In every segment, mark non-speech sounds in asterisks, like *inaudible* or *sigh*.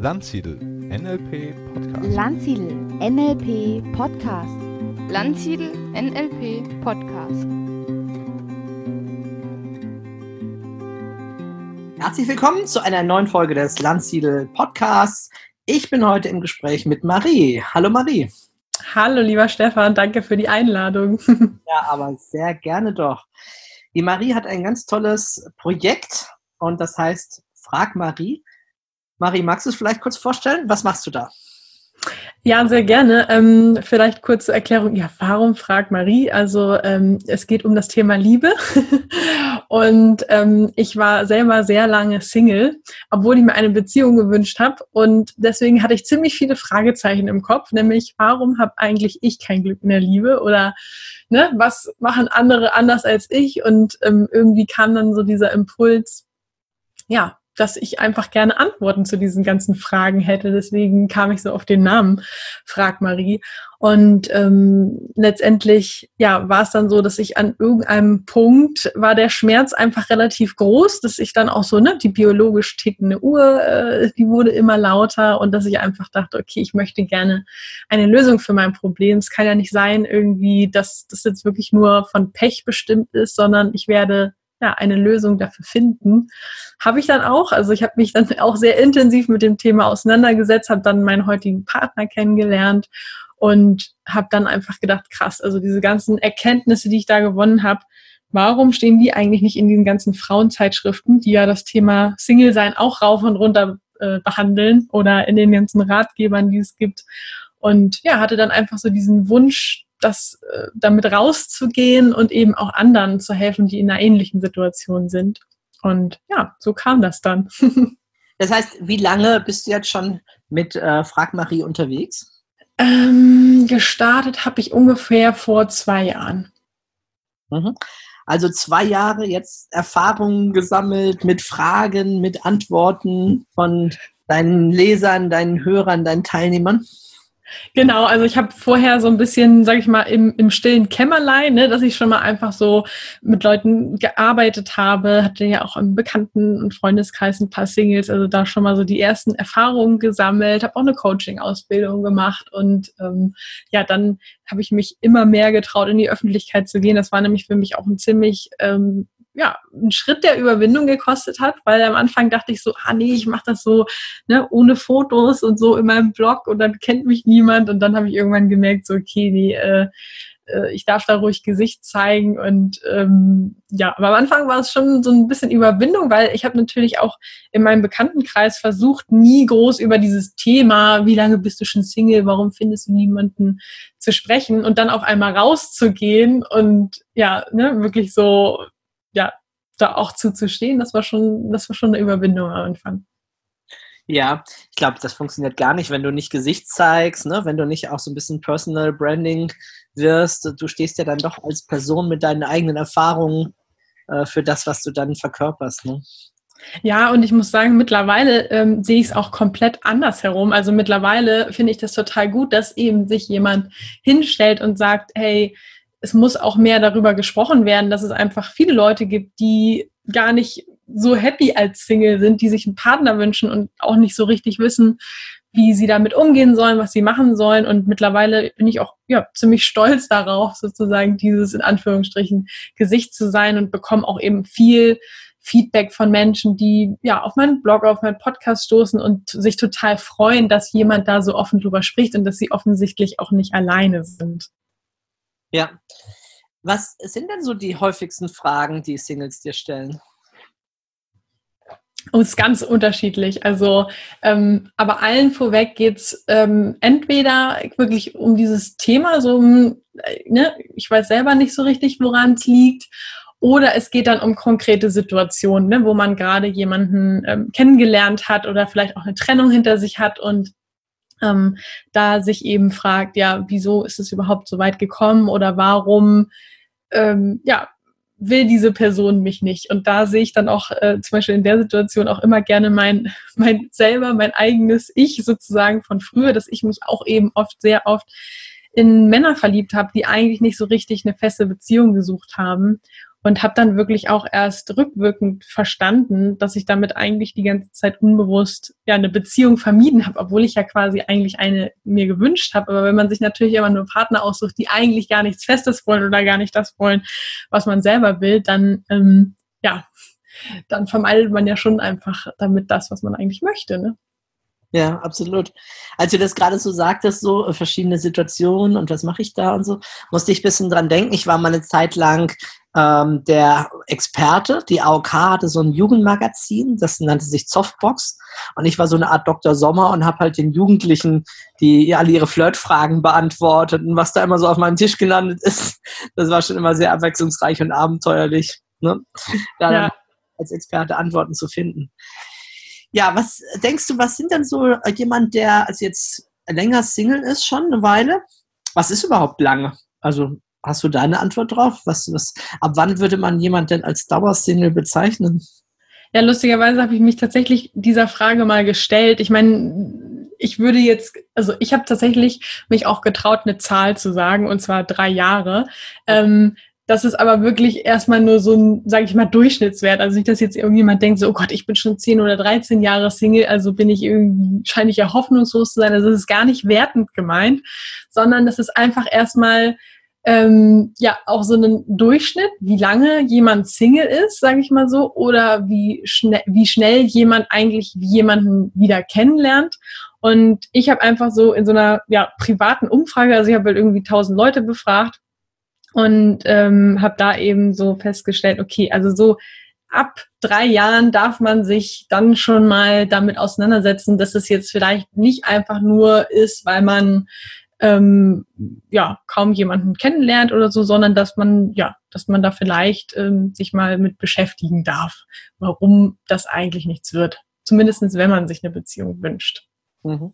Landsiedel NLP Podcast. Landsiedel NLP Podcast. Landsiedel NLP Podcast. Herzlich willkommen zu einer neuen Folge des Landsiedel Podcasts. Ich bin heute im Gespräch mit Marie. Hallo Marie. Hallo lieber Stefan, danke für die Einladung. *laughs* Ja, aber sehr gerne doch. Die Marie hat ein ganz tolles Projekt und das heißt Frag Marie. Marie, magst du es vielleicht kurz vorstellen? Was machst du da? Ja, sehr gerne. Ähm, vielleicht kurze Erklärung. Ja, warum fragt Marie? Also ähm, es geht um das Thema Liebe. *laughs* und ähm, ich war selber sehr lange Single, obwohl ich mir eine Beziehung gewünscht habe. Und deswegen hatte ich ziemlich viele Fragezeichen im Kopf, nämlich warum habe eigentlich ich kein Glück in der Liebe? Oder ne, was machen andere anders als ich? Und ähm, irgendwie kam dann so dieser Impuls, ja, dass ich einfach gerne Antworten zu diesen ganzen Fragen hätte. Deswegen kam ich so auf den Namen Frag Marie. Und ähm, letztendlich, ja, war es dann so, dass ich an irgendeinem Punkt war der Schmerz einfach relativ groß, dass ich dann auch so, ne, die biologisch tickende Uhr, äh, die wurde immer lauter und dass ich einfach dachte, okay, ich möchte gerne eine Lösung für mein Problem. Es kann ja nicht sein, irgendwie, dass das jetzt wirklich nur von Pech bestimmt ist, sondern ich werde ja, eine Lösung dafür finden. Habe ich dann auch. Also ich habe mich dann auch sehr intensiv mit dem Thema auseinandergesetzt, habe dann meinen heutigen Partner kennengelernt und habe dann einfach gedacht, krass, also diese ganzen Erkenntnisse, die ich da gewonnen habe, warum stehen die eigentlich nicht in diesen ganzen Frauenzeitschriften, die ja das Thema Single-Sein auch rauf und runter äh, behandeln oder in den ganzen Ratgebern, die es gibt. Und ja, hatte dann einfach so diesen Wunsch, das äh, damit rauszugehen und eben auch anderen zu helfen, die in einer ähnlichen Situation sind. Und ja, so kam das dann. *laughs* das heißt, wie lange bist du jetzt schon mit äh, Frag Marie unterwegs? Ähm, gestartet habe ich ungefähr vor zwei Jahren. Mhm. Also zwei Jahre jetzt Erfahrungen gesammelt mit Fragen, mit Antworten von deinen Lesern, deinen Hörern, deinen Teilnehmern? Genau, also ich habe vorher so ein bisschen, sage ich mal, im, im stillen Kämmerlein, ne, dass ich schon mal einfach so mit Leuten gearbeitet habe, hatte ja auch im Bekannten- und Freundeskreis ein paar Singles, also da schon mal so die ersten Erfahrungen gesammelt, habe auch eine Coaching-Ausbildung gemacht und ähm, ja, dann habe ich mich immer mehr getraut, in die Öffentlichkeit zu gehen. Das war nämlich für mich auch ein ziemlich ähm, ja, einen Schritt der Überwindung gekostet hat, weil am Anfang dachte ich so, ah nee, ich mache das so ne, ohne Fotos und so in meinem Blog und dann kennt mich niemand. Und dann habe ich irgendwann gemerkt, so okay, nee, äh, äh, ich darf da ruhig Gesicht zeigen. Und ähm, ja, aber am Anfang war es schon so ein bisschen Überwindung, weil ich habe natürlich auch in meinem Bekanntenkreis versucht, nie groß über dieses Thema, wie lange bist du schon Single, warum findest du niemanden zu sprechen und dann auf einmal rauszugehen und ja, ne, wirklich so ja, da auch zuzustehen, das war schon, das war schon eine Überwindung am Anfang. Ja, ich glaube, das funktioniert gar nicht, wenn du nicht Gesicht zeigst, ne? wenn du nicht auch so ein bisschen Personal Branding wirst. Du stehst ja dann doch als Person mit deinen eigenen Erfahrungen äh, für das, was du dann verkörperst. Ne? Ja, und ich muss sagen, mittlerweile ähm, sehe ich es auch komplett anders herum. Also mittlerweile finde ich das total gut, dass eben sich jemand hinstellt und sagt, hey, es muss auch mehr darüber gesprochen werden, dass es einfach viele Leute gibt, die gar nicht so happy als Single sind, die sich einen Partner wünschen und auch nicht so richtig wissen, wie sie damit umgehen sollen, was sie machen sollen. Und mittlerweile bin ich auch ja, ziemlich stolz darauf, sozusagen dieses in Anführungsstrichen Gesicht zu sein und bekomme auch eben viel Feedback von Menschen, die ja auf meinen Blog, auf meinen Podcast stoßen und sich total freuen, dass jemand da so offen drüber spricht und dass sie offensichtlich auch nicht alleine sind. Ja. Was sind denn so die häufigsten Fragen, die Singles dir stellen? Oh, ist ganz unterschiedlich. Also, ähm, aber allen vorweg geht es ähm, entweder wirklich um dieses Thema, so, äh, ne, ich weiß selber nicht so richtig, woran es liegt, oder es geht dann um konkrete Situationen, ne, wo man gerade jemanden ähm, kennengelernt hat oder vielleicht auch eine Trennung hinter sich hat und ähm, da sich eben fragt, ja, wieso ist es überhaupt so weit gekommen oder warum, ähm, ja, will diese Person mich nicht. Und da sehe ich dann auch äh, zum Beispiel in der Situation auch immer gerne mein, *laughs* mein selber, mein eigenes Ich sozusagen von früher, dass ich mich auch eben oft, sehr oft in Männer verliebt habe, die eigentlich nicht so richtig eine feste Beziehung gesucht haben. Und habe dann wirklich auch erst rückwirkend verstanden, dass ich damit eigentlich die ganze Zeit unbewusst ja eine Beziehung vermieden habe, obwohl ich ja quasi eigentlich eine mir gewünscht habe. Aber wenn man sich natürlich immer nur Partner aussucht, die eigentlich gar nichts Festes wollen oder gar nicht das wollen, was man selber will, dann ähm, ja, dann vermeidet man ja schon einfach damit das, was man eigentlich möchte. Ne? Ja, absolut. Als du das gerade so sagtest, so äh, verschiedene Situationen und was mache ich da und so, musste ich ein bisschen dran denken. Ich war mal eine Zeit lang ähm, der Experte. Die AOK hatte so ein Jugendmagazin, das nannte sich Softbox. Und ich war so eine Art Dr. Sommer und habe halt den Jugendlichen, die alle ihre Flirtfragen beantwortet und was da immer so auf meinem Tisch gelandet ist, das war schon immer sehr abwechslungsreich und abenteuerlich, ne? da ja. als Experte Antworten zu finden. Ja, was denkst du, was sind denn so äh, jemand, der also jetzt länger Single ist, schon eine Weile? Was ist überhaupt lange? Also hast du da eine Antwort drauf? Was, was, ab wann würde man jemand denn als Dauersingle bezeichnen? Ja, lustigerweise habe ich mich tatsächlich dieser Frage mal gestellt. Ich meine, ich würde jetzt, also ich habe tatsächlich mich auch getraut, eine Zahl zu sagen, und zwar drei Jahre. Ähm, das ist aber wirklich erstmal nur so ein, sage ich mal, Durchschnittswert. Also nicht, dass jetzt irgendjemand denkt, so, oh Gott, ich bin schon 10 oder 13 Jahre Single, also bin ich irgendwie, scheine ich ja hoffnungslos zu sein. Also das ist gar nicht wertend gemeint, sondern das ist einfach erstmal ähm, ja auch so ein Durchschnitt, wie lange jemand Single ist, sage ich mal so, oder wie schnell, wie schnell jemand eigentlich jemanden wieder kennenlernt. Und ich habe einfach so in so einer ja, privaten Umfrage, also ich habe halt irgendwie tausend Leute befragt, und ähm, habe da eben so festgestellt, okay, also so ab drei Jahren darf man sich dann schon mal damit auseinandersetzen, dass es jetzt vielleicht nicht einfach nur ist, weil man ähm, ja kaum jemanden kennenlernt oder so, sondern dass man ja, dass man da vielleicht ähm, sich mal mit beschäftigen darf, warum das eigentlich nichts wird. Zumindestens, wenn man sich eine Beziehung wünscht. Mhm.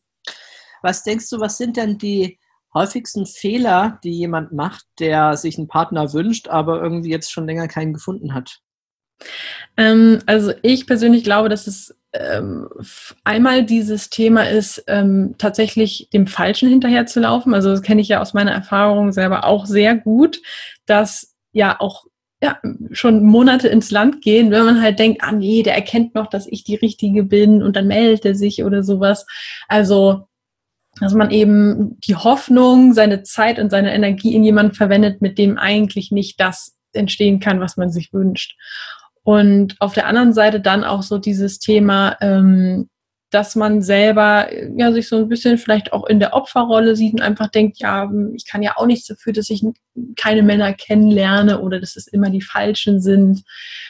Was denkst du, was sind denn die häufigsten Fehler, die jemand macht, der sich einen Partner wünscht, aber irgendwie jetzt schon länger keinen gefunden hat? Ähm, also ich persönlich glaube, dass es ähm, einmal dieses Thema ist, ähm, tatsächlich dem Falschen hinterherzulaufen. Also das kenne ich ja aus meiner Erfahrung selber auch sehr gut, dass ja auch ja, schon Monate ins Land gehen, wenn man halt denkt, ah nee, der erkennt noch, dass ich die Richtige bin und dann meldet er sich oder sowas. Also dass man eben die Hoffnung, seine Zeit und seine Energie in jemanden verwendet, mit dem eigentlich nicht das entstehen kann, was man sich wünscht. Und auf der anderen Seite dann auch so dieses Thema, ähm, dass man selber ja sich so ein bisschen vielleicht auch in der Opferrolle sieht und einfach denkt, ja, ich kann ja auch nichts dafür, dass ich keine Männer kennenlerne oder dass es immer die falschen sind.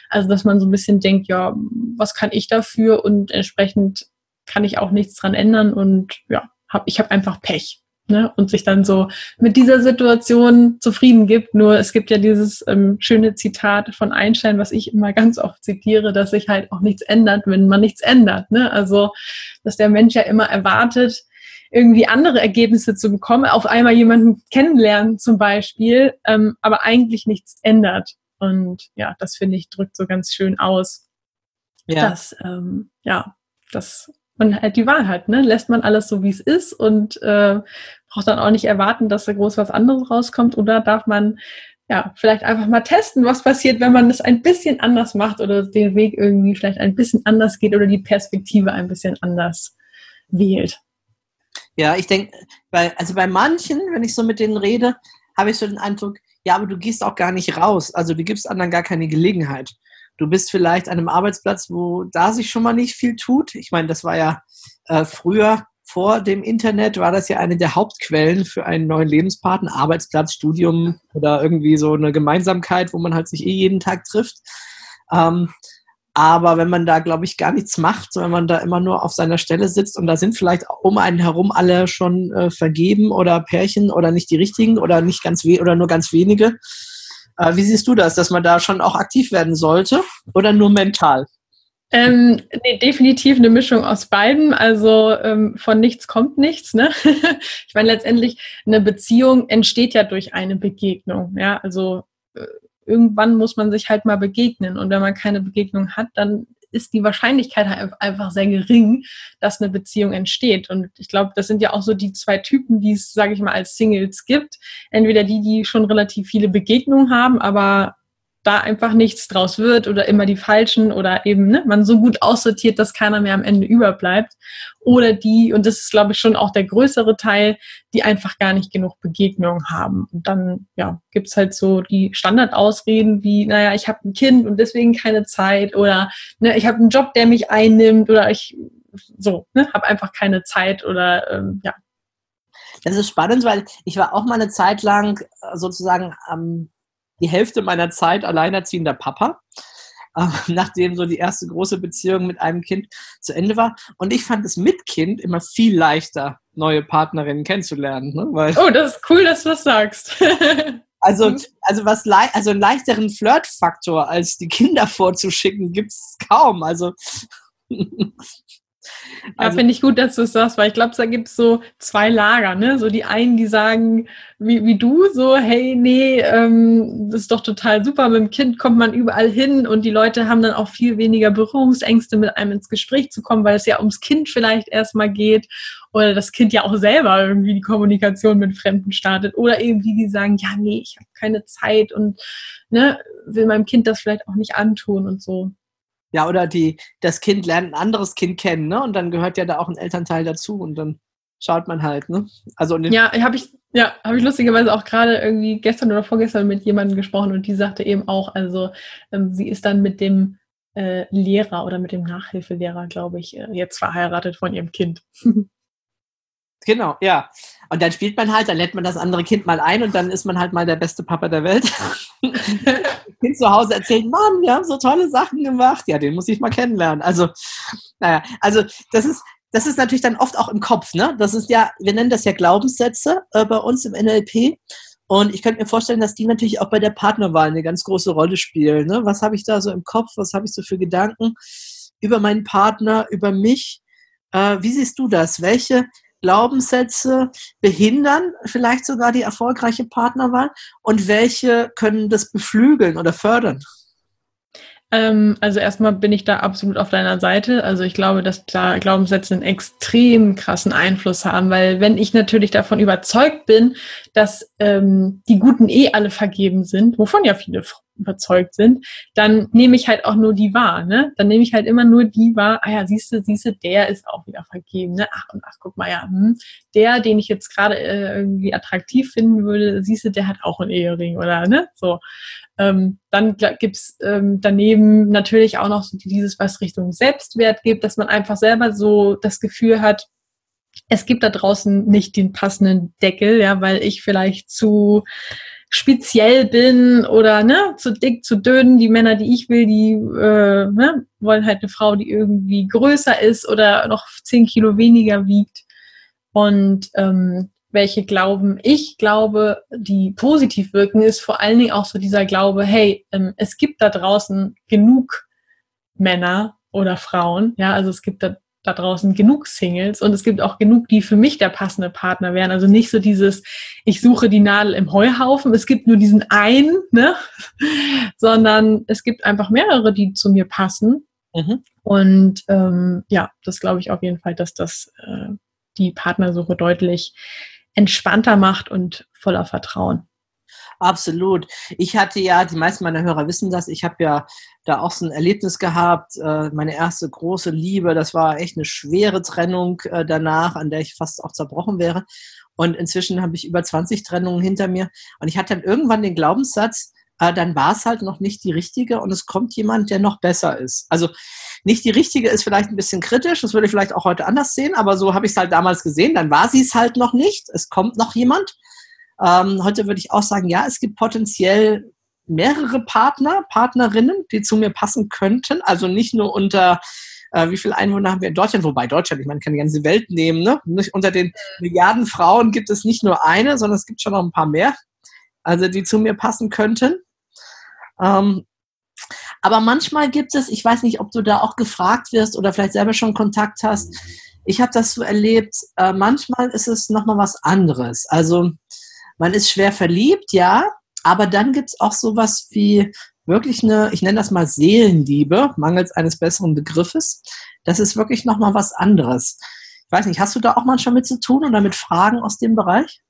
Also dass man so ein bisschen denkt, ja, was kann ich dafür und entsprechend kann ich auch nichts dran ändern und ja, hab, ich habe einfach Pech. Ne? Und sich dann so mit dieser Situation zufrieden gibt. Nur es gibt ja dieses ähm, schöne Zitat von Einstein, was ich immer ganz oft zitiere, dass sich halt auch nichts ändert, wenn man nichts ändert. Ne? Also, dass der Mensch ja immer erwartet, irgendwie andere Ergebnisse zu bekommen, auf einmal jemanden kennenlernen zum Beispiel, ähm, aber eigentlich nichts ändert. Und ja, das finde ich drückt so ganz schön aus, ja. dass ähm, ja, das man halt die Wahl hat, ne? Lässt man alles so, wie es ist und äh, braucht dann auch nicht erwarten, dass da groß was anderes rauskommt oder darf man ja vielleicht einfach mal testen, was passiert, wenn man es ein bisschen anders macht oder den Weg irgendwie vielleicht ein bisschen anders geht oder die Perspektive ein bisschen anders wählt. Ja, ich denke, weil, also bei manchen, wenn ich so mit denen rede, habe ich so den Eindruck, ja, aber du gehst auch gar nicht raus. Also du gibst anderen gar keine Gelegenheit. Du bist vielleicht an einem Arbeitsplatz, wo da sich schon mal nicht viel tut. Ich meine, das war ja äh, früher vor dem Internet war das ja eine der Hauptquellen für einen neuen Lebenspartner, Arbeitsplatz, Studium oder irgendwie so eine Gemeinsamkeit, wo man halt sich eh jeden Tag trifft. Ähm, aber wenn man da, glaube ich, gar nichts macht, wenn man da immer nur auf seiner Stelle sitzt und da sind vielleicht um einen herum alle schon äh, vergeben oder Pärchen oder nicht die richtigen oder nicht ganz oder nur ganz wenige, wie siehst du das, dass man da schon auch aktiv werden sollte oder nur mental? Ähm, nee, definitiv eine Mischung aus beiden. Also ähm, von nichts kommt nichts. Ne? *laughs* ich meine, letztendlich eine Beziehung entsteht ja durch eine Begegnung. Ja, also äh, irgendwann muss man sich halt mal begegnen. Und wenn man keine Begegnung hat, dann ist die Wahrscheinlichkeit halt einfach sehr gering, dass eine Beziehung entsteht. Und ich glaube, das sind ja auch so die zwei Typen, die es, sage ich mal, als Singles gibt. Entweder die, die schon relativ viele Begegnungen haben, aber da einfach nichts draus wird oder immer die falschen oder eben ne, man so gut aussortiert, dass keiner mehr am Ende überbleibt. Oder die, und das ist, glaube ich, schon auch der größere Teil, die einfach gar nicht genug Begegnungen haben. Und dann ja, gibt's halt so die Standardausreden wie, naja, ich habe ein Kind und deswegen keine Zeit oder ne, ich habe einen Job, der mich einnimmt oder ich so, ne, habe einfach keine Zeit oder ähm, ja. Das ist spannend, weil ich war auch mal eine Zeit lang sozusagen am die Hälfte meiner Zeit alleinerziehender Papa, äh, *laughs* nachdem so die erste große Beziehung mit einem Kind zu Ende war. Und ich fand es mit Kind immer viel leichter, neue Partnerinnen kennenzulernen. Ne? Weil, oh, das ist cool, dass du das sagst. *laughs* also, also, was also einen leichteren Flirtfaktor als die Kinder *laughs* vorzuschicken, gibt es kaum. Also Ja, also, finde ich gut, dass du es sagst, weil ich glaube, da gibt es so zwei Lager, ne? So die einen, die sagen, wie, wie du, so, hey, nee, ähm, das ist doch total super, mit dem Kind kommt man überall hin und die Leute haben dann auch viel weniger Berührungsängste, mit einem ins Gespräch zu kommen, weil es ja ums Kind vielleicht erstmal geht oder das Kind ja auch selber irgendwie die Kommunikation mit Fremden startet oder irgendwie die sagen, ja, nee, ich habe keine Zeit und ne, will meinem Kind das vielleicht auch nicht antun und so. Ja, oder die, das Kind lernt ein anderes Kind kennen, ne? Und dann gehört ja da auch ein Elternteil dazu und dann schaut man halt, ne? Also ja, habe ich, ja, habe ich lustigerweise auch gerade irgendwie gestern oder vorgestern mit jemandem gesprochen und die sagte eben auch, also ähm, sie ist dann mit dem äh, Lehrer oder mit dem Nachhilfelehrer, glaube ich, äh, jetzt verheiratet von ihrem Kind. *laughs* Genau, ja. Und dann spielt man halt, dann lädt man das andere Kind mal ein und dann ist man halt mal der beste Papa der Welt. *laughs* kind zu Hause erzählt, Mann, wir haben so tolle Sachen gemacht. Ja, den muss ich mal kennenlernen. Also, naja, also das ist, das ist natürlich dann oft auch im Kopf, ne? Das ist ja, wir nennen das ja Glaubenssätze äh, bei uns im NLP. Und ich könnte mir vorstellen, dass die natürlich auch bei der Partnerwahl eine ganz große Rolle spielen. Ne? Was habe ich da so im Kopf? Was habe ich so für Gedanken über meinen Partner, über mich? Äh, wie siehst du das? Welche Glaubenssätze behindern vielleicht sogar die erfolgreiche Partnerwahl und welche können das beflügeln oder fördern? Ähm, also erstmal bin ich da absolut auf deiner Seite. Also ich glaube, dass da Glaubenssätze einen extrem krassen Einfluss haben, weil wenn ich natürlich davon überzeugt bin, dass ähm, die Guten eh alle vergeben sind, wovon ja viele überzeugt sind, dann nehme ich halt auch nur die wahr, ne? Dann nehme ich halt immer nur die wahr, ah ja, siehste, siehste, der ist auch wieder vergeben, ne? Ach und ach, guck mal, ja, hm, der, den ich jetzt gerade äh, irgendwie attraktiv finden würde, siehste, der hat auch einen Ehering oder ne? So. Ähm, dann gibt's ähm, daneben natürlich auch noch so dieses, was Richtung Selbstwert gibt, dass man einfach selber so das Gefühl hat, es gibt da draußen nicht den passenden Deckel, ja, weil ich vielleicht zu speziell bin oder ne, zu dick, zu dünn. Die Männer, die ich will, die äh, ne, wollen halt eine Frau, die irgendwie größer ist oder noch zehn Kilo weniger wiegt. Und ähm, welche Glauben ich glaube, die positiv wirken, ist vor allen Dingen auch so dieser Glaube, hey, ähm, es gibt da draußen genug Männer oder Frauen, ja, also es gibt da, da draußen genug Singles und es gibt auch genug, die für mich der passende Partner wären. Also nicht so dieses, ich suche die Nadel im Heuhaufen, es gibt nur diesen einen, ne? *laughs* sondern es gibt einfach mehrere, die zu mir passen. Mhm. Und ähm, ja, das glaube ich auf jeden Fall, dass das äh, die Partnersuche deutlich entspannter macht und voller Vertrauen. Absolut. Ich hatte ja, die meisten meiner Hörer wissen das, ich habe ja da auch so ein Erlebnis gehabt, äh, meine erste große Liebe, das war echt eine schwere Trennung äh, danach, an der ich fast auch zerbrochen wäre. Und inzwischen habe ich über 20 Trennungen hinter mir. Und ich hatte dann irgendwann den Glaubenssatz, äh, dann war es halt noch nicht die richtige und es kommt jemand, der noch besser ist. Also nicht die richtige ist vielleicht ein bisschen kritisch, das würde ich vielleicht auch heute anders sehen, aber so habe ich es halt damals gesehen, dann war sie es halt noch nicht, es kommt noch jemand. Ähm, heute würde ich auch sagen, ja, es gibt potenziell mehrere Partner, Partnerinnen, die zu mir passen könnten, also nicht nur unter äh, wie viele Einwohner haben wir in Deutschland? Wobei Deutschland, ich meine, kann die ganze Welt nehmen. Ne? Nicht unter den Milliarden Frauen gibt es nicht nur eine, sondern es gibt schon noch ein paar mehr, also die zu mir passen könnten. Ähm, aber manchmal gibt es, ich weiß nicht, ob du da auch gefragt wirst oder vielleicht selber schon Kontakt hast. Ich habe das so erlebt, äh, manchmal ist es nochmal was anderes. Also man ist schwer verliebt, ja, aber dann gibt es auch sowas wie wirklich eine, ich nenne das mal Seelenliebe, mangels eines besseren Begriffes. Das ist wirklich nochmal was anderes. Ich weiß nicht, hast du da auch manchmal mit zu tun oder mit Fragen aus dem Bereich?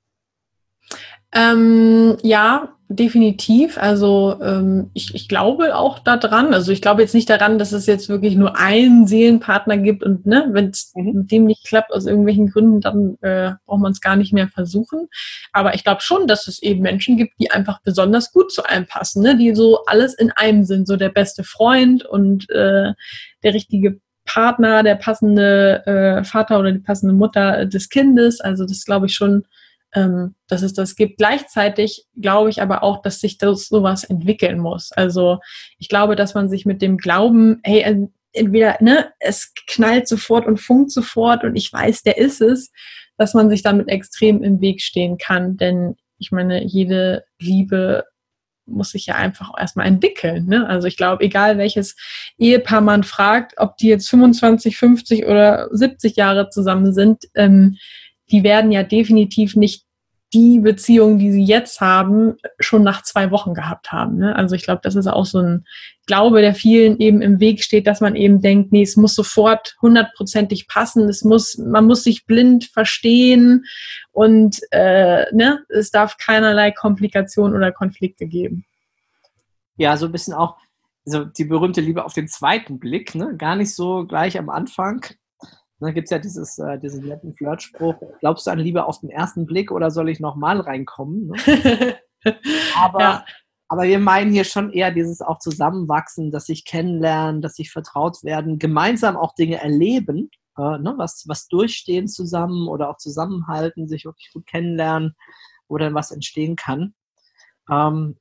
Ähm, ja, definitiv. Also ähm, ich, ich glaube auch daran. Also ich glaube jetzt nicht daran, dass es jetzt wirklich nur einen Seelenpartner gibt und ne, wenn es mhm. mit dem nicht klappt aus irgendwelchen Gründen, dann äh, braucht man es gar nicht mehr versuchen. Aber ich glaube schon, dass es eben Menschen gibt, die einfach besonders gut zu einem passen, ne? die so alles in einem sind, so der beste Freund und äh, der richtige Partner, der passende äh, Vater oder die passende Mutter des Kindes. Also das glaube ich schon, ähm, dass es das gibt. Gleichzeitig glaube ich aber auch, dass sich das sowas entwickeln muss. Also ich glaube, dass man sich mit dem Glauben, hey, entweder, ne, es knallt sofort und funkt sofort und ich weiß, der ist es, dass man sich damit extrem im Weg stehen kann. Denn ich meine, jede Liebe muss sich ja einfach erstmal entwickeln. Ne? Also ich glaube, egal welches Ehepaar man fragt, ob die jetzt 25, 50 oder 70 Jahre zusammen sind, ähm, die werden ja definitiv nicht die Beziehung, die sie jetzt haben, schon nach zwei Wochen gehabt haben. Ne? Also ich glaube, das ist auch so ein Glaube, der vielen eben im Weg steht, dass man eben denkt, nee, es muss sofort hundertprozentig passen, es muss, man muss sich blind verstehen und äh, ne, es darf keinerlei Komplikationen oder Konflikte geben. Ja, so ein bisschen auch, also die berühmte Liebe auf den zweiten Blick, ne? gar nicht so gleich am Anfang, da gibt es ja dieses, äh, diesen netten Flirtspruch, glaubst du an Liebe auf den ersten Blick oder soll ich nochmal reinkommen? Ne? *laughs* aber, ja. aber wir meinen hier schon eher dieses auch Zusammenwachsen, dass sich kennenlernen, dass sich vertraut werden, gemeinsam auch Dinge erleben, äh, ne? was, was durchstehen zusammen oder auch zusammenhalten, sich wirklich gut kennenlernen, wo dann was entstehen kann. Ähm,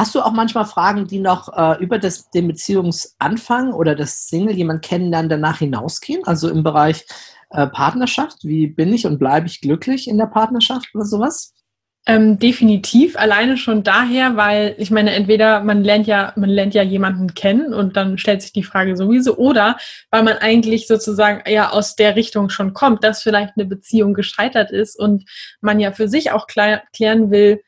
Hast du auch manchmal Fragen, die noch äh, über das, den Beziehungsanfang oder das Single jemand kennenlernen danach hinausgehen? Also im Bereich äh, Partnerschaft, wie bin ich und bleibe ich glücklich in der Partnerschaft oder sowas? Ähm, definitiv, alleine schon daher, weil ich meine, entweder man lernt ja, man lernt ja jemanden kennen und dann stellt sich die Frage sowieso, oder weil man eigentlich sozusagen ja aus der Richtung schon kommt, dass vielleicht eine Beziehung gescheitert ist und man ja für sich auch klären will,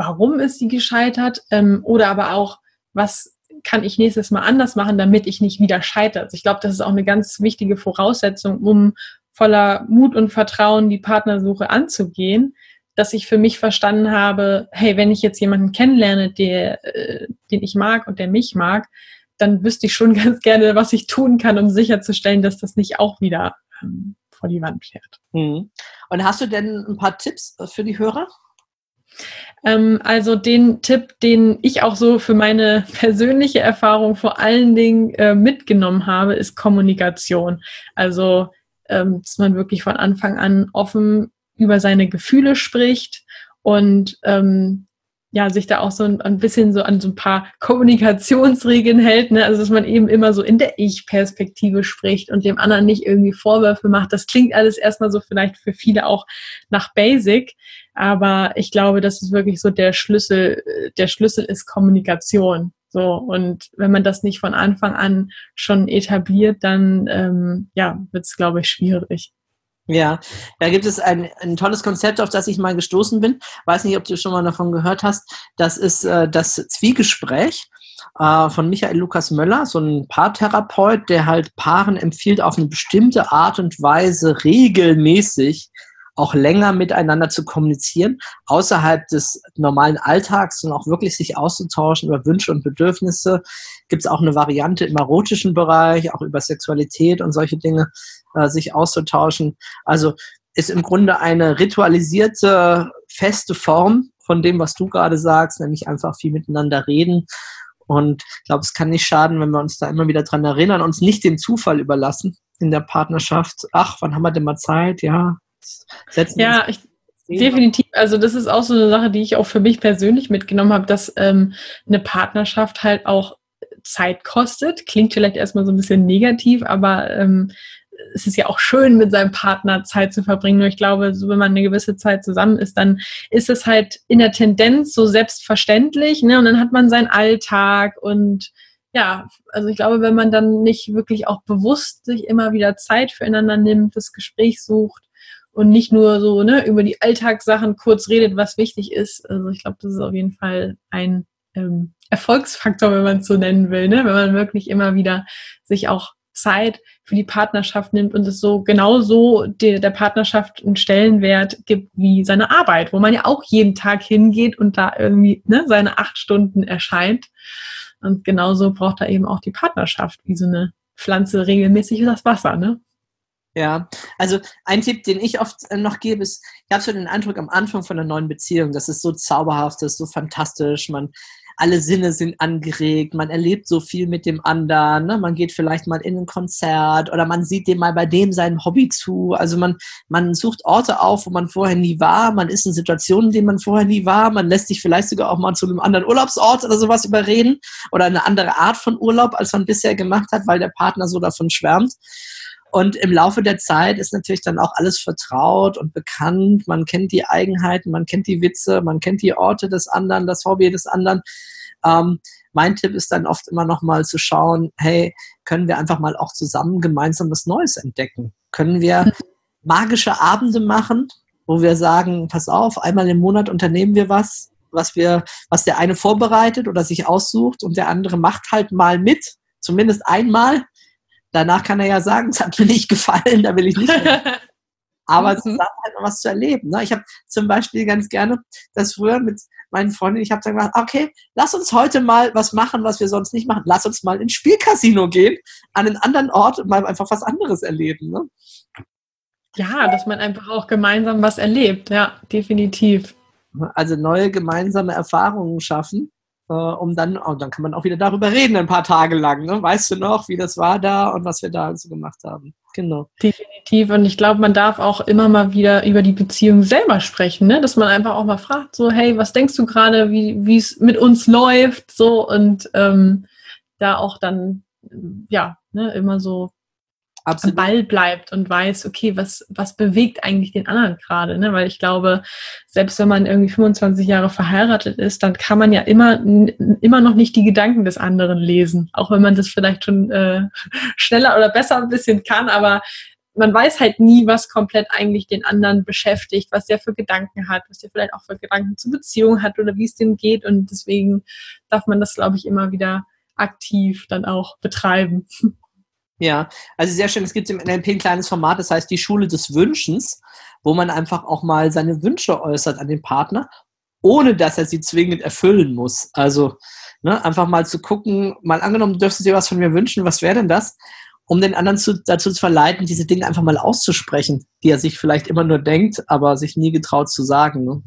warum ist sie gescheitert ähm, oder aber auch, was kann ich nächstes Mal anders machen, damit ich nicht wieder scheitere. Also ich glaube, das ist auch eine ganz wichtige Voraussetzung, um voller Mut und Vertrauen die Partnersuche anzugehen, dass ich für mich verstanden habe, hey, wenn ich jetzt jemanden kennenlerne, der, äh, den ich mag und der mich mag, dann wüsste ich schon *laughs* ganz gerne, was ich tun kann, um sicherzustellen, dass das nicht auch wieder ähm, vor die Wand fährt. Hm. Und hast du denn ein paar Tipps für die Hörer? Ähm, also den Tipp, den ich auch so für meine *laughs* persönliche Erfahrung vor allen Dingen äh, mitgenommen habe, ist Kommunikation. Also, ähm, dass man wirklich von Anfang an offen über seine Gefühle spricht und ähm, ja, sich da auch so ein, ein, bisschen so an so ein paar Kommunikationsregeln hält, ne? also dass man eben immer so in der Ich-Perspektive spricht und dem anderen nicht irgendwie Vorwürfe macht. Das klingt alles erstmal so vielleicht für viele auch nach Basic, aber ich glaube, das ist wirklich so der Schlüssel, der Schlüssel ist Kommunikation. So, und wenn man das nicht von Anfang an schon etabliert, dann ähm, ja, wird es, glaube ich, schwierig. Ja, da gibt es ein, ein tolles Konzept, auf das ich mal gestoßen bin. Weiß nicht, ob du schon mal davon gehört hast. Das ist äh, das Zwiegespräch äh, von Michael Lukas Möller, so ein Paartherapeut, der halt Paaren empfiehlt, auf eine bestimmte Art und Weise regelmäßig auch länger miteinander zu kommunizieren, außerhalb des normalen Alltags und auch wirklich sich auszutauschen über Wünsche und Bedürfnisse. Gibt es auch eine Variante im erotischen Bereich, auch über Sexualität und solche Dinge äh, sich auszutauschen. Also ist im Grunde eine ritualisierte, feste Form von dem, was du gerade sagst, nämlich einfach viel miteinander reden. Und ich glaube, es kann nicht schaden, wenn wir uns da immer wieder dran erinnern, uns nicht dem Zufall überlassen in der Partnerschaft. Ach, wann haben wir denn mal Zeit? Ja, setzen ja, ich, definitiv. Also das ist auch so eine Sache, die ich auch für mich persönlich mitgenommen habe, dass ähm, eine Partnerschaft halt auch Zeit kostet. Klingt vielleicht erstmal so ein bisschen negativ, aber ähm, es ist ja auch schön, mit seinem Partner Zeit zu verbringen. Nur ich glaube, so wenn man eine gewisse Zeit zusammen ist, dann ist es halt in der Tendenz so selbstverständlich. Ne? Und dann hat man seinen Alltag und ja, also ich glaube, wenn man dann nicht wirklich auch bewusst sich immer wieder Zeit füreinander nimmt, das Gespräch sucht und nicht nur so ne, über die Alltagssachen kurz redet, was wichtig ist. Also ich glaube, das ist auf jeden Fall ein ähm, Erfolgsfaktor, wenn man es so nennen will, ne? wenn man wirklich immer wieder sich auch Zeit für die Partnerschaft nimmt und es so genauso der, der Partnerschaft einen Stellenwert gibt wie seine Arbeit, wo man ja auch jeden Tag hingeht und da irgendwie ne, seine acht Stunden erscheint. Und genauso braucht er eben auch die Partnerschaft, wie so eine Pflanze regelmäßig das Wasser, ne? Ja, also ein Tipp, den ich oft äh, noch gebe, ist, ich habe so den Eindruck am Anfang von einer neuen Beziehung, das ist so zauberhaft, das ist so fantastisch, man, alle Sinne sind angeregt, man erlebt so viel mit dem anderen, ne? man geht vielleicht mal in ein Konzert oder man sieht dem mal bei dem sein Hobby zu, also man, man sucht Orte auf, wo man vorher nie war, man ist in Situationen, in denen man vorher nie war, man lässt sich vielleicht sogar auch mal zu einem anderen Urlaubsort oder sowas überreden oder eine andere Art von Urlaub, als man bisher gemacht hat, weil der Partner so davon schwärmt. Und im Laufe der Zeit ist natürlich dann auch alles vertraut und bekannt. Man kennt die Eigenheiten, man kennt die Witze, man kennt die Orte des anderen, das Hobby des anderen. Ähm, mein Tipp ist dann oft immer noch mal zu schauen, hey, können wir einfach mal auch zusammen gemeinsam was Neues entdecken? Können wir magische Abende machen, wo wir sagen, pass auf, einmal im Monat unternehmen wir was, was wir, was der eine vorbereitet oder sich aussucht und der andere macht halt mal mit, zumindest einmal Danach kann er ja sagen, es hat mir nicht gefallen, da will ich nicht. *laughs* Aber zusammen halt noch was zu erleben. Ne? Ich habe zum Beispiel ganz gerne das früher mit meinen Freunden, ich habe dann gesagt, okay, lass uns heute mal was machen, was wir sonst nicht machen. Lass uns mal ins Spielcasino gehen, an einen anderen Ort und mal einfach was anderes erleben. Ne? Ja, dass man einfach auch gemeinsam was erlebt, ja, definitiv. Also neue gemeinsame Erfahrungen schaffen äh, um dann, und oh, dann kann man auch wieder darüber reden, ein paar Tage lang. Ne? Weißt du noch, wie das war da und was wir da also gemacht haben? Genau. Definitiv. Und ich glaube, man darf auch immer mal wieder über die Beziehung selber sprechen, ne? dass man einfach auch mal fragt, so, hey, was denkst du gerade, wie es mit uns läuft? So und ähm, da auch dann, ja, ne, immer so Absolut. am Ball bleibt und weiß, okay, was, was bewegt eigentlich den anderen gerade, ne? Weil ich glaube, selbst wenn man irgendwie 25 Jahre verheiratet ist, dann kann man ja immer, immer noch nicht die Gedanken des anderen lesen. Auch wenn man das vielleicht schon äh, *laughs* schneller oder besser ein bisschen kann, aber man weiß halt nie, was komplett eigentlich den anderen beschäftigt, was der für Gedanken hat, was der vielleicht auch für Gedanken zur Beziehung hat oder wie es dem geht. Und deswegen darf man das, glaube ich, immer wieder aktiv dann auch betreiben. *laughs* Ja, also sehr schön. Es gibt im NLP ein kleines Format, das heißt die Schule des Wünschens, wo man einfach auch mal seine Wünsche äußert an den Partner, ohne dass er sie zwingend erfüllen muss. Also ne, einfach mal zu gucken, mal angenommen, dürftest du dir was von mir wünschen, was wäre denn das? Um den anderen zu, dazu zu verleiten, diese Dinge einfach mal auszusprechen, die er sich vielleicht immer nur denkt, aber sich nie getraut zu sagen. Ne?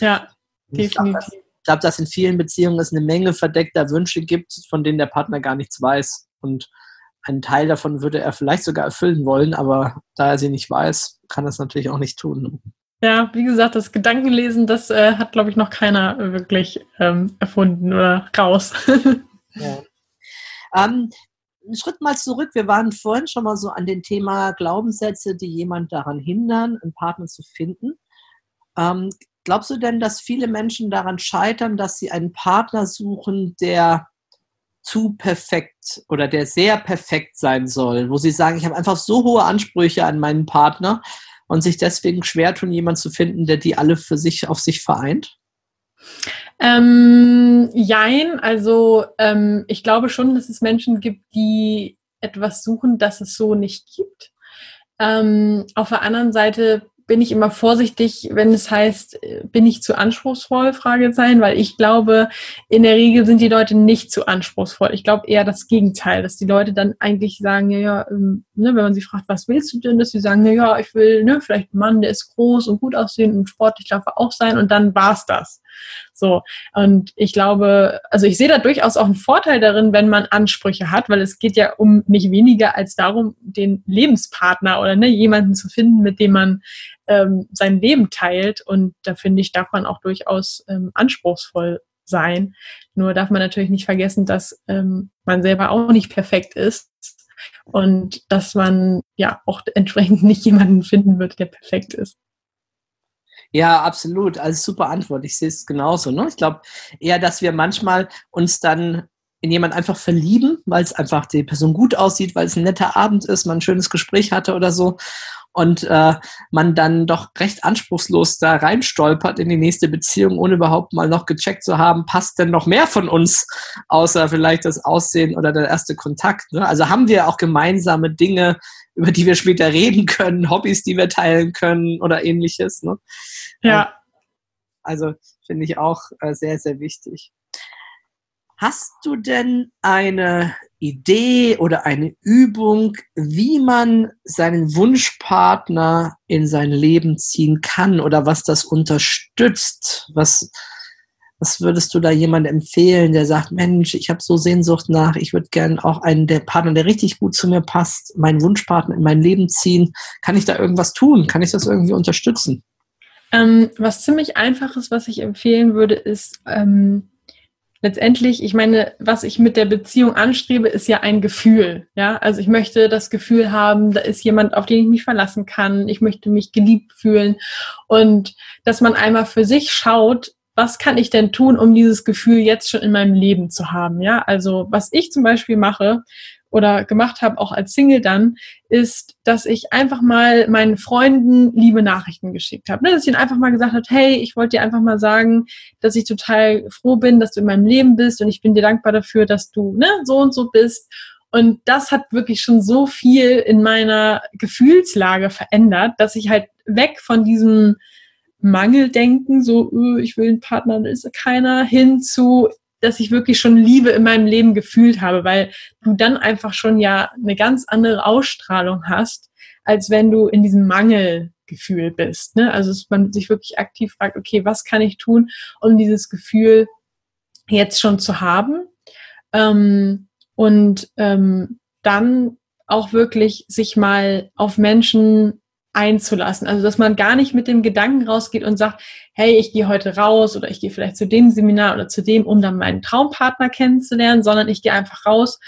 Ja, definitiv. Ich glaube, dass in vielen Beziehungen es eine Menge verdeckter Wünsche gibt, von denen der Partner gar nichts weiß. Und einen Teil davon würde er vielleicht sogar erfüllen wollen, aber da er sie nicht weiß, kann er es natürlich auch nicht tun. Ja, wie gesagt, das Gedankenlesen, das äh, hat, glaube ich, noch keiner wirklich ähm, erfunden oder raus. *laughs* ja. ähm, einen Schritt mal zurück. Wir waren vorhin schon mal so an dem Thema Glaubenssätze, die jemand daran hindern, einen Partner zu finden. Ähm, glaubst du denn, dass viele Menschen daran scheitern, dass sie einen Partner suchen, der zu perfekt oder der sehr perfekt sein soll, wo sie sagen, ich habe einfach so hohe Ansprüche an meinen Partner und sich deswegen schwer tun, jemanden zu finden, der die alle für sich auf sich vereint? Ähm, jein, also ähm, ich glaube schon, dass es Menschen gibt, die etwas suchen, das es so nicht gibt. Ähm, auf der anderen Seite bin ich immer vorsichtig, wenn es heißt, bin ich zu anspruchsvoll, Fragezeichen, weil ich glaube, in der Regel sind die Leute nicht zu anspruchsvoll. Ich glaube eher das Gegenteil, dass die Leute dann eigentlich sagen, ja, ja, ähm, ne, wenn man sie fragt, was willst du denn, dass sie sagen, ja, ja, ich will, ne, vielleicht einen Mann, der ist groß und gut aussehen und sportlich darf er auch sein und dann war's das. So. Und ich glaube, also ich sehe da durchaus auch einen Vorteil darin, wenn man Ansprüche hat, weil es geht ja um nicht weniger als darum, den Lebenspartner oder ne, jemanden zu finden, mit dem man ähm, sein Leben teilt. Und da finde ich, darf man auch durchaus ähm, anspruchsvoll sein. Nur darf man natürlich nicht vergessen, dass ähm, man selber auch nicht perfekt ist und dass man ja auch entsprechend nicht jemanden finden wird, der perfekt ist. Ja, absolut. Also super Antwort. Ich sehe es genauso. Ne? Ich glaube eher, dass wir manchmal uns dann in jemand einfach verlieben, weil es einfach die Person gut aussieht, weil es ein netter Abend ist, man ein schönes Gespräch hatte oder so und äh, man dann doch recht anspruchslos da reinstolpert in die nächste Beziehung, ohne überhaupt mal noch gecheckt zu haben, passt denn noch mehr von uns, außer vielleicht das Aussehen oder der erste Kontakt. Ne? Also haben wir auch gemeinsame Dinge, über die wir später reden können, Hobbys, die wir teilen können oder ähnliches. Ne? Ja. Also finde ich auch äh, sehr, sehr wichtig. Hast du denn eine Idee oder eine Übung, wie man seinen Wunschpartner in sein Leben ziehen kann oder was das unterstützt? Was, was würdest du da jemandem empfehlen, der sagt, Mensch, ich habe so Sehnsucht nach, ich würde gerne auch einen der Partner, der richtig gut zu mir passt, meinen Wunschpartner in mein Leben ziehen. Kann ich da irgendwas tun? Kann ich das irgendwie unterstützen? Ähm, was ziemlich einfaches, was ich empfehlen würde, ist ähm, letztendlich, ich meine, was ich mit der Beziehung anstrebe, ist ja ein Gefühl. Ja, also ich möchte das Gefühl haben, da ist jemand, auf den ich mich verlassen kann. Ich möchte mich geliebt fühlen und dass man einmal für sich schaut, was kann ich denn tun, um dieses Gefühl jetzt schon in meinem Leben zu haben? Ja, also was ich zum Beispiel mache, oder gemacht habe, auch als Single dann, ist, dass ich einfach mal meinen Freunden liebe Nachrichten geschickt habe. Ne? Dass ich ihnen einfach mal gesagt habe, hey, ich wollte dir einfach mal sagen, dass ich total froh bin, dass du in meinem Leben bist und ich bin dir dankbar dafür, dass du ne, so und so bist. Und das hat wirklich schon so viel in meiner Gefühlslage verändert, dass ich halt weg von diesem Mangeldenken, so, öh, ich will einen Partner, da ist keiner, hin zu, dass ich wirklich schon Liebe in meinem Leben gefühlt habe, weil du dann einfach schon ja eine ganz andere Ausstrahlung hast, als wenn du in diesem Mangelgefühl bist. Ne? Also dass man sich wirklich aktiv fragt, okay, was kann ich tun, um dieses Gefühl jetzt schon zu haben? Ähm, und ähm, dann auch wirklich sich mal auf Menschen einzulassen. Also dass man gar nicht mit dem Gedanken rausgeht und sagt, hey, ich gehe heute raus oder ich gehe vielleicht zu dem Seminar oder zu dem, um dann meinen Traumpartner kennenzulernen, sondern ich gehe einfach raus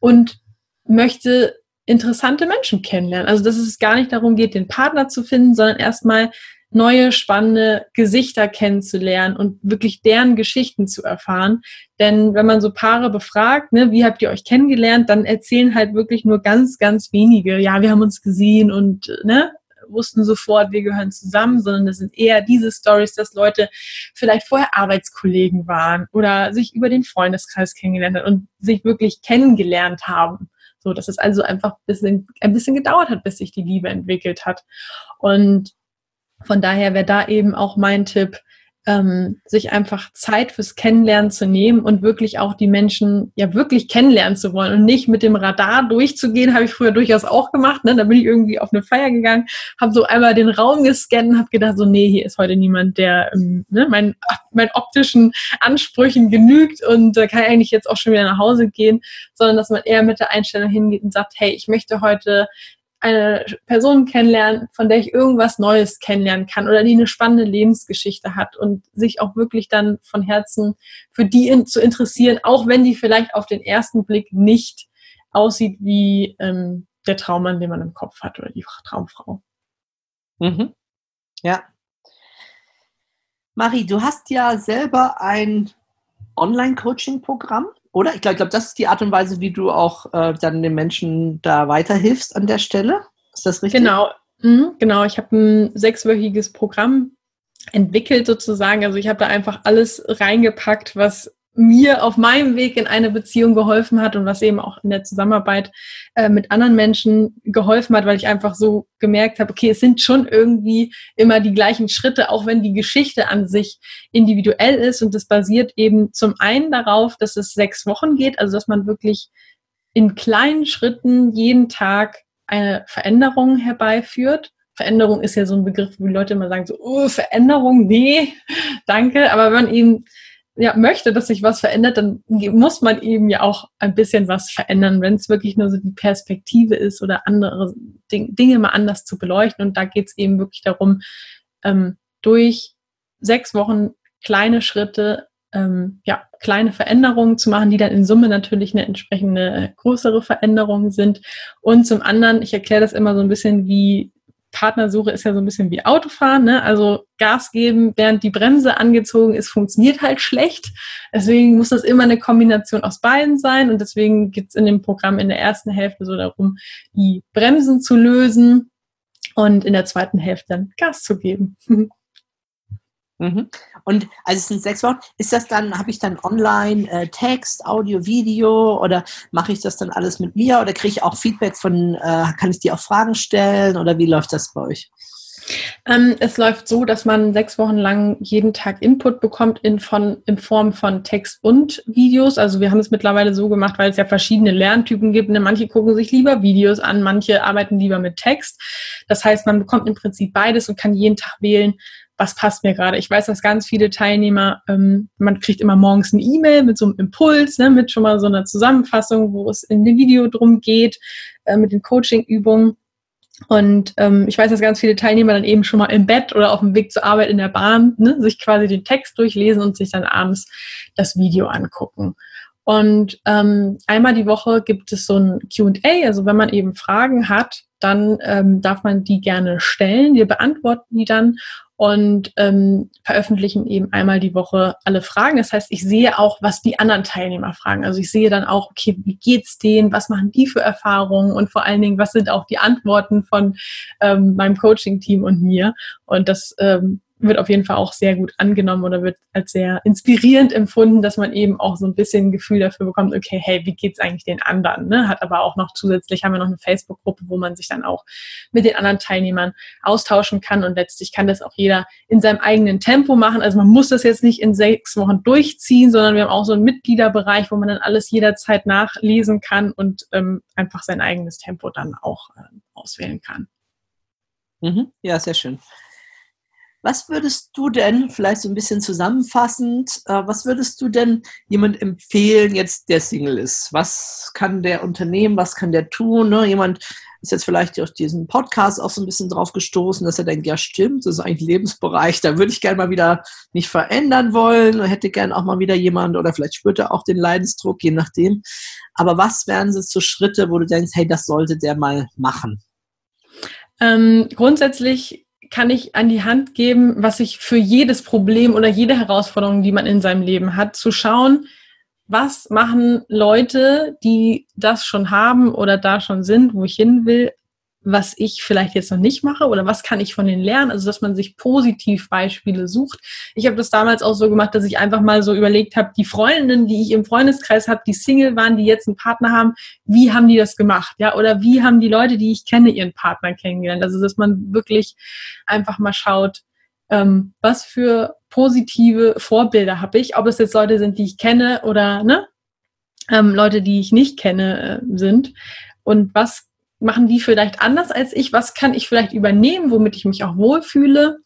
und möchte interessante Menschen kennenlernen. Also dass es gar nicht darum geht, den Partner zu finden, sondern erstmal neue, spannende Gesichter kennenzulernen und wirklich deren Geschichten zu erfahren. Denn wenn man so Paare befragt, ne, wie habt ihr euch kennengelernt, dann erzählen halt wirklich nur ganz, ganz wenige, ja, wir haben uns gesehen und ne, wussten sofort, wir gehören zusammen, sondern das sind eher diese Stories, dass Leute vielleicht vorher Arbeitskollegen waren oder sich über den Freundeskreis kennengelernt haben und sich wirklich kennengelernt haben. So, dass es also einfach ein bisschen, ein bisschen gedauert hat, bis sich die Liebe entwickelt hat. Und von daher wäre da eben auch mein Tipp, ähm, sich einfach Zeit fürs Kennenlernen zu nehmen und wirklich auch die Menschen ja wirklich kennenlernen zu wollen und nicht mit dem Radar durchzugehen, habe ich früher durchaus auch gemacht. Ne? Da bin ich irgendwie auf eine Feier gegangen, habe so einmal den Raum gescannt habe gedacht, so nee, hier ist heute niemand, der ähm, ne, mein, meinen optischen Ansprüchen genügt und äh, kann eigentlich jetzt auch schon wieder nach Hause gehen, sondern dass man eher mit der Einstellung hingeht und sagt, hey, ich möchte heute eine Person kennenlernen, von der ich irgendwas Neues kennenlernen kann oder die eine spannende Lebensgeschichte hat und sich auch wirklich dann von Herzen für die in, zu interessieren, auch wenn die vielleicht auf den ersten Blick nicht aussieht wie ähm, der Traummann, den man im Kopf hat oder die Traumfrau. Mhm. Ja. Marie, du hast ja selber ein Online-Coaching-Programm oder? Ich glaube, glaub, das ist die Art und Weise, wie du auch äh, dann den Menschen da weiterhilfst an der Stelle. Ist das richtig? Genau, mhm, genau. Ich habe ein sechswöchiges Programm entwickelt sozusagen. Also ich habe da einfach alles reingepackt, was mir auf meinem Weg in eine Beziehung geholfen hat und was eben auch in der Zusammenarbeit äh, mit anderen Menschen geholfen hat, weil ich einfach so gemerkt habe, okay, es sind schon irgendwie immer die gleichen Schritte, auch wenn die Geschichte an sich individuell ist und das basiert eben zum einen darauf, dass es sechs Wochen geht, also dass man wirklich in kleinen Schritten jeden Tag eine Veränderung herbeiführt. Veränderung ist ja so ein Begriff, wo die Leute immer sagen, so, oh, Veränderung, nee, *laughs* danke. Aber wenn man eben ja, möchte, dass sich was verändert, dann muss man eben ja auch ein bisschen was verändern, wenn es wirklich nur so die Perspektive ist oder andere Ding, Dinge mal anders zu beleuchten. Und da geht es eben wirklich darum, ähm, durch sechs Wochen kleine Schritte, ähm, ja, kleine Veränderungen zu machen, die dann in Summe natürlich eine entsprechende größere Veränderung sind. Und zum anderen, ich erkläre das immer so ein bisschen wie Partnersuche ist ja so ein bisschen wie Autofahren, ne? Also Gas geben, während die Bremse angezogen ist, funktioniert halt schlecht. Deswegen muss das immer eine Kombination aus beiden sein. Und deswegen geht's in dem Programm in der ersten Hälfte so darum, die Bremsen zu lösen und in der zweiten Hälfte dann Gas zu geben. *laughs* Mhm. Und also es sind sechs Wochen. Ist das dann, habe ich dann online äh, Text, Audio, Video oder mache ich das dann alles mit mir oder kriege ich auch Feedback von, äh, kann ich dir auch Fragen stellen oder wie läuft das bei euch? Ähm, es läuft so, dass man sechs Wochen lang jeden Tag Input bekommt in, von, in Form von Text und Videos. Also wir haben es mittlerweile so gemacht, weil es ja verschiedene Lerntypen gibt. Ne? Manche gucken sich lieber Videos an, manche arbeiten lieber mit Text. Das heißt, man bekommt im Prinzip beides und kann jeden Tag wählen, was passt mir gerade. Ich weiß, dass ganz viele Teilnehmer, ähm, man kriegt immer morgens eine E-Mail mit so einem Impuls, ne, mit schon mal so einer Zusammenfassung, wo es in dem Video drum geht, äh, mit den Coaching-Übungen. Und ähm, ich weiß, dass ganz viele Teilnehmer dann eben schon mal im Bett oder auf dem Weg zur Arbeit in der Bahn ne, sich quasi den Text durchlesen und sich dann abends das Video angucken. Und ähm, einmal die Woche gibt es so ein QA, also wenn man eben Fragen hat, dann ähm, darf man die gerne stellen. Wir beantworten die dann und ähm, veröffentlichen eben einmal die Woche alle Fragen. Das heißt, ich sehe auch, was die anderen Teilnehmer fragen. Also ich sehe dann auch, okay, wie geht's denen, was machen die für Erfahrungen und vor allen Dingen, was sind auch die Antworten von ähm, meinem Coaching-Team und mir. Und das ähm, wird auf jeden Fall auch sehr gut angenommen oder wird als sehr inspirierend empfunden, dass man eben auch so ein bisschen ein Gefühl dafür bekommt, okay, hey, wie geht's eigentlich den anderen? Ne? Hat aber auch noch zusätzlich haben wir noch eine Facebook-Gruppe, wo man sich dann auch mit den anderen Teilnehmern austauschen kann und letztlich kann das auch jeder in seinem eigenen Tempo machen. Also man muss das jetzt nicht in sechs Wochen durchziehen, sondern wir haben auch so einen Mitgliederbereich, wo man dann alles jederzeit nachlesen kann und ähm, einfach sein eigenes Tempo dann auch äh, auswählen kann. Mhm. Ja, sehr schön. Was würdest du denn, vielleicht so ein bisschen zusammenfassend, äh, was würdest du denn jemand empfehlen, jetzt der Single ist? Was kann der unternehmen, was kann der tun? Ne? Jemand ist jetzt vielleicht durch diesen Podcast auch so ein bisschen drauf gestoßen, dass er denkt, ja stimmt, das ist eigentlich ein Lebensbereich, da würde ich gerne mal wieder mich verändern wollen, hätte gerne auch mal wieder jemand oder vielleicht spürt er auch den Leidensdruck, je nachdem. Aber was wären so Schritte, wo du denkst, hey, das sollte der mal machen? Ähm, grundsätzlich kann ich an die Hand geben, was ich für jedes Problem oder jede Herausforderung, die man in seinem Leben hat, zu schauen, was machen Leute, die das schon haben oder da schon sind, wo ich hin will, was ich vielleicht jetzt noch nicht mache oder was kann ich von denen lernen? Also, dass man sich positiv Beispiele sucht. Ich habe das damals auch so gemacht, dass ich einfach mal so überlegt habe, die Freundinnen, die ich im Freundeskreis habe, die Single waren, die jetzt einen Partner haben, wie haben die das gemacht? Ja, oder wie haben die Leute, die ich kenne, ihren Partner kennengelernt? Also, dass man wirklich einfach mal schaut, ähm, was für positive Vorbilder habe ich, ob es jetzt Leute sind, die ich kenne oder ne, ähm, Leute, die ich nicht kenne, äh, sind. Und was machen die vielleicht anders als ich? Was kann ich vielleicht übernehmen, womit ich mich auch wohlfühle?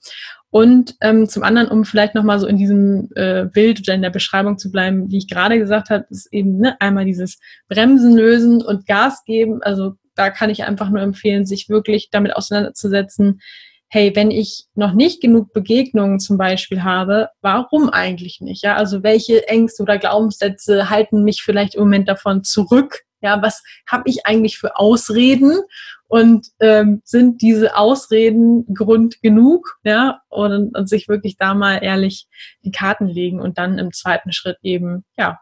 Und ähm, zum anderen, um vielleicht nochmal so in diesem äh, Bild oder in der Beschreibung zu bleiben, wie ich gerade gesagt habe, ist eben ne, einmal dieses Bremsen lösen und Gas geben. Also da kann ich einfach nur empfehlen, sich wirklich damit auseinanderzusetzen, hey, wenn ich noch nicht genug Begegnungen zum Beispiel habe, warum eigentlich nicht? Ja, also welche Ängste oder Glaubenssätze halten mich vielleicht im Moment davon zurück, ja, was habe ich eigentlich für Ausreden? Und ähm, sind diese Ausreden Grund genug? Ja, und, und sich wirklich da mal ehrlich die Karten legen und dann im zweiten Schritt eben, ja,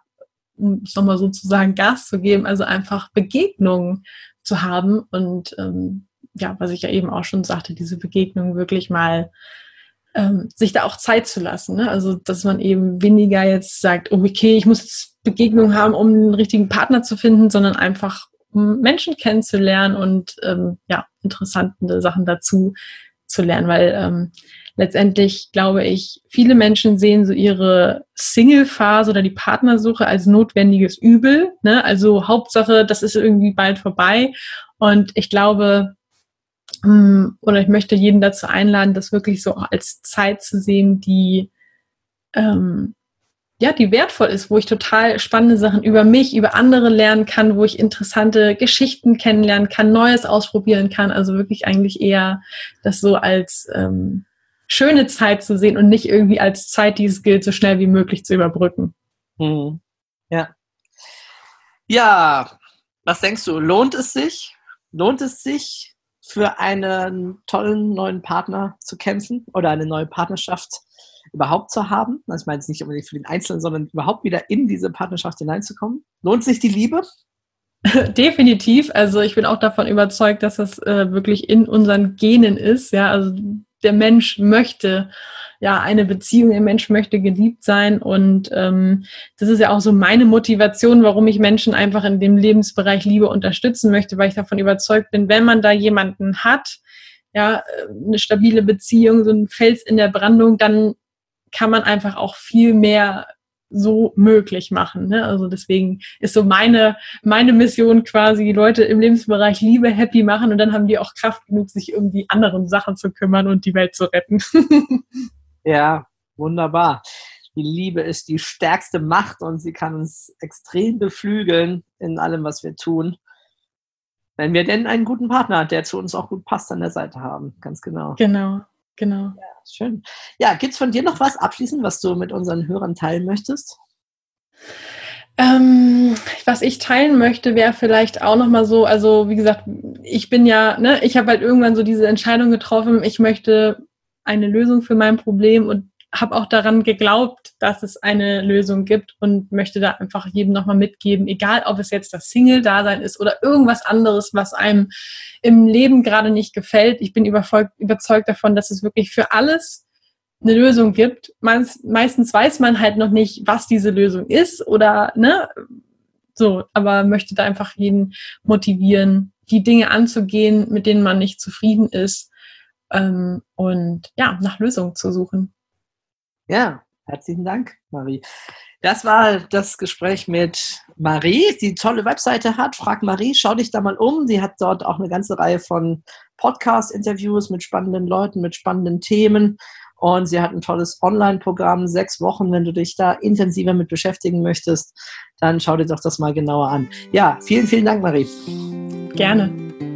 um es nochmal sozusagen Gas zu geben, also einfach Begegnungen zu haben und ähm, ja, was ich ja eben auch schon sagte, diese Begegnungen wirklich mal ähm, sich da auch Zeit zu lassen. Ne? Also, dass man eben weniger jetzt sagt, oh, okay, ich muss Begegnung haben, um einen richtigen Partner zu finden, sondern einfach um Menschen kennenzulernen und ähm, ja, interessante Sachen dazu zu lernen, weil ähm, letztendlich glaube ich, viele Menschen sehen so ihre Single-Phase oder die Partnersuche als notwendiges Übel. Ne? Also Hauptsache, das ist irgendwie bald vorbei. Und ich glaube, oder ich möchte jeden dazu einladen, das wirklich so als Zeit zu sehen, die ähm, ja, die wertvoll ist, wo ich total spannende Sachen über mich, über andere lernen kann, wo ich interessante Geschichten kennenlernen kann, Neues ausprobieren kann. Also wirklich eigentlich eher das so als ähm, schöne Zeit zu sehen und nicht irgendwie als Zeit, die es gilt, so schnell wie möglich zu überbrücken. Hm. Ja. Ja, was denkst du? Lohnt es sich? Lohnt es sich, für einen tollen neuen Partner zu kämpfen oder eine neue Partnerschaft überhaupt zu haben. Also ich meine jetzt nicht unbedingt für den Einzelnen, sondern überhaupt wieder in diese Partnerschaft hineinzukommen. Lohnt sich die Liebe? *laughs* Definitiv. Also ich bin auch davon überzeugt, dass das äh, wirklich in unseren Genen ist. Ja, also der Mensch möchte ja eine Beziehung, der Mensch möchte geliebt sein und ähm, das ist ja auch so meine Motivation, warum ich Menschen einfach in dem Lebensbereich Liebe unterstützen möchte, weil ich davon überzeugt bin, wenn man da jemanden hat, ja, eine stabile Beziehung, so ein Fels in der Brandung, dann kann man einfach auch viel mehr so möglich machen. Ne? Also deswegen ist so meine, meine Mission quasi, die Leute im Lebensbereich Liebe happy machen und dann haben die auch Kraft genug, sich irgendwie anderen Sachen zu kümmern und die Welt zu retten. *laughs* ja, wunderbar. Die Liebe ist die stärkste Macht und sie kann uns extrem beflügeln in allem, was wir tun. Wenn wir denn einen guten Partner, der zu uns auch gut passt, an der Seite haben. Ganz genau. Genau, genau. Ja schön. Ja, gibt es von dir noch was abschließend, was du mit unseren Hörern teilen möchtest? Ähm, was ich teilen möchte, wäre vielleicht auch nochmal so, also wie gesagt, ich bin ja, ne, ich habe halt irgendwann so diese Entscheidung getroffen, ich möchte eine Lösung für mein Problem und habe auch daran geglaubt, dass es eine Lösung gibt und möchte da einfach jedem nochmal mitgeben, egal ob es jetzt das Single-Dasein ist oder irgendwas anderes, was einem im Leben gerade nicht gefällt. Ich bin überzeugt davon, dass es wirklich für alles eine Lösung gibt. meistens weiß man halt noch nicht, was diese Lösung ist oder, ne, so, aber möchte da einfach jeden motivieren, die Dinge anzugehen, mit denen man nicht zufrieden ist ähm, und ja, nach Lösungen zu suchen. Ja, herzlichen Dank, Marie. Das war das Gespräch mit Marie, die tolle Webseite hat. Frag Marie, schau dich da mal um. Sie hat dort auch eine ganze Reihe von Podcast-Interviews mit spannenden Leuten, mit spannenden Themen. Und sie hat ein tolles Online-Programm, sechs Wochen. Wenn du dich da intensiver mit beschäftigen möchtest, dann schau dir doch das mal genauer an. Ja, vielen, vielen Dank, Marie. Gerne.